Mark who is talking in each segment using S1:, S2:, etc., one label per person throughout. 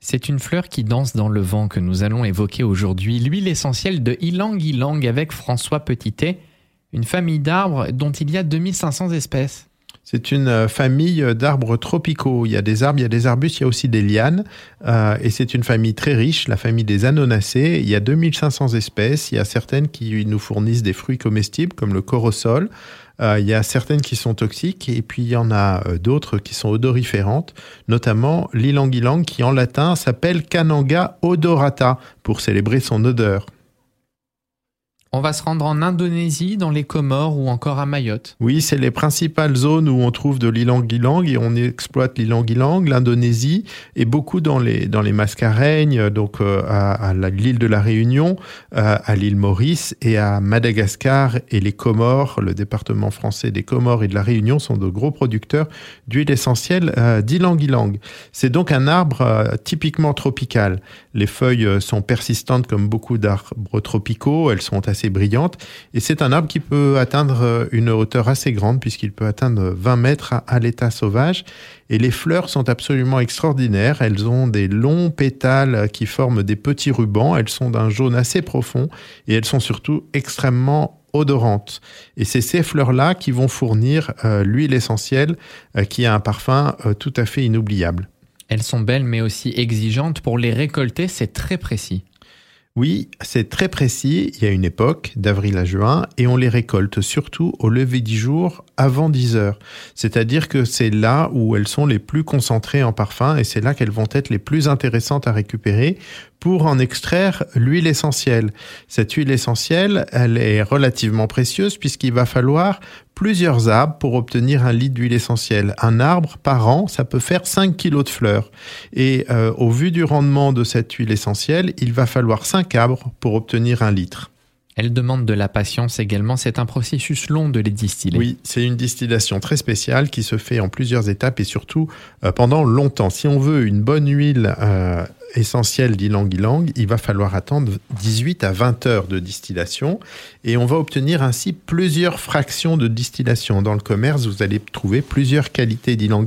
S1: C'est une fleur qui danse dans le vent que nous allons évoquer aujourd'hui, l'huile essentielle de Ylang Ylang avec François Petitet, une famille d'arbres dont il y a 2500 espèces.
S2: C'est une euh, famille d'arbres tropicaux. Il y a des arbres, il y a des arbustes, il y a aussi des lianes. Euh, et c'est une famille très riche, la famille des anonacées. Il y a 2500 espèces. Il y a certaines qui nous fournissent des fruits comestibles, comme le corosol. Euh, il y a certaines qui sont toxiques. Et puis il y en a d'autres qui sont odoriférantes, notamment l'ilang-ilang, qui en latin s'appelle Cananga odorata, pour célébrer son odeur.
S1: On va se rendre en Indonésie, dans les Comores ou encore à Mayotte.
S2: Oui, c'est les principales zones où on trouve de l'ilang-ilang et on exploite l'ilang-ilang, l'Indonésie et beaucoup dans les, dans les Mascareignes, donc euh, à, l'île de la Réunion, euh, à l'île Maurice et à Madagascar et les Comores, le département français des Comores et de la Réunion sont de gros producteurs d'huile essentielle euh, d'ilang-ilang. C'est donc un arbre typiquement tropical. Les feuilles sont persistantes comme beaucoup d'arbres tropicaux, elles sont assez brillante. Et c'est un arbre qui peut atteindre euh, une hauteur assez grande puisqu'il peut atteindre 20 mètres à, l'état sauvage. Et les fleurs sont absolument extraordinaires. Elles ont des longs pétales qui forment des petits rubans. Elles sont d'un jaune assez profond et elles sont surtout extrêmement odorantes. Et c'est ces fleurs-là qui vont fournir euh, l'huile essentielle euh, qui a un parfum tout à fait inoubliable.
S1: Elles sont belles mais aussi exigeantes. Pour les récolter, c'est très précis.
S2: Oui, c'est très précis. Il y a une époque, d'avril à juin, et on les récolte surtout au lever du jour avant 10 heures. C'est-à-dire que c'est là où elles sont les plus concentrées en parfum et c'est là qu'elles vont être les plus intéressantes à récupérer pour en extraire l'huile essentielle. Cette huile essentielle, elle est relativement précieuse puisqu'il va falloir plusieurs arbres pour obtenir un litre d'huile essentielle. Un arbre par an, ça peut faire 5 kilos de fleurs. Et euh, au vu du rendement de cette huile essentielle, il va falloir 5 arbres pour obtenir un litre.
S1: Elle demande de la patience également. C'est un processus long de les distiller.
S2: Oui, c'est une distillation très spéciale qui se fait en plusieurs étapes et surtout euh, pendant longtemps. Si on veut une bonne huile euh, essentiel d'Ilang il va falloir attendre 18 à 20 heures de distillation et on va obtenir ainsi plusieurs fractions de distillation. Dans le commerce, vous allez trouver plusieurs qualités d'Ilang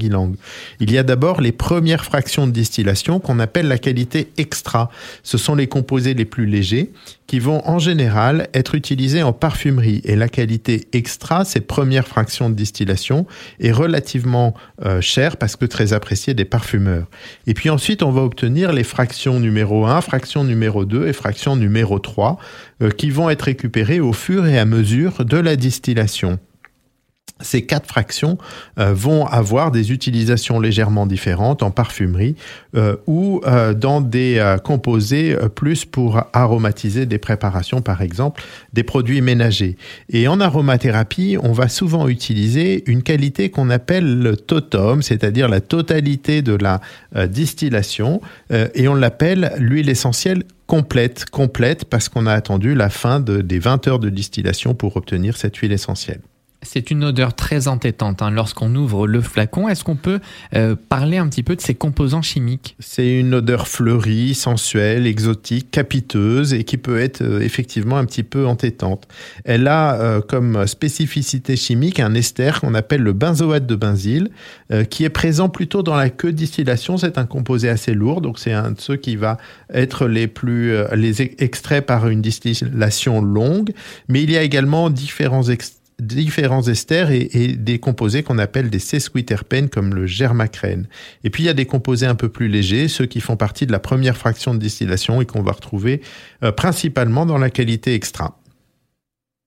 S2: Il y a d'abord les premières fractions de distillation qu'on appelle la qualité extra. Ce sont les composés les plus légers qui vont en général être utilisés en parfumerie et la qualité extra, ces premières fractions de distillation, est relativement euh, chère parce que très appréciée des parfumeurs. Et puis ensuite, on va obtenir les fraction numéro 1, fraction numéro 2 et fraction numéro 3 euh, qui vont être récupérées au fur et à mesure de la distillation ces quatre fractions euh, vont avoir des utilisations légèrement différentes en parfumerie euh, ou euh, dans des composés plus pour aromatiser des préparations, par exemple des produits ménagers. Et en aromathérapie, on va souvent utiliser une qualité qu'on appelle le totum, c'est-à-dire la totalité de la distillation, et on l'appelle l'huile essentielle complète, complète parce qu'on a attendu la fin des 20 heures de distillation pour obtenir cette huile essentielle.
S1: C'est une odeur très entêtante hein. lorsqu'on ouvre le flacon. Est-ce qu'on peut euh, parler un petit peu de ses composants chimiques?
S2: C'est une odeur fleurie, sensuelle, exotique, capiteuse et qui peut être euh, effectivement un petit peu entêtante. Elle a euh, comme spécificité chimique un ester qu'on appelle le benzoate de benzyle qui est présent plutôt dans la queue de distillation. C'est un composé assez lourd, donc c'est un de ceux qui va être les plus les extraits par une distillation longue. Mais il y a également différents extraits différents esters et, des composés qu'on appelle des sesquiterpènes comme le germacrène. Et puis il y a des composés un peu plus légers, ceux qui font partie de la première fraction de distillation et qu'on va retrouver euh, principalement dans la qualité extra.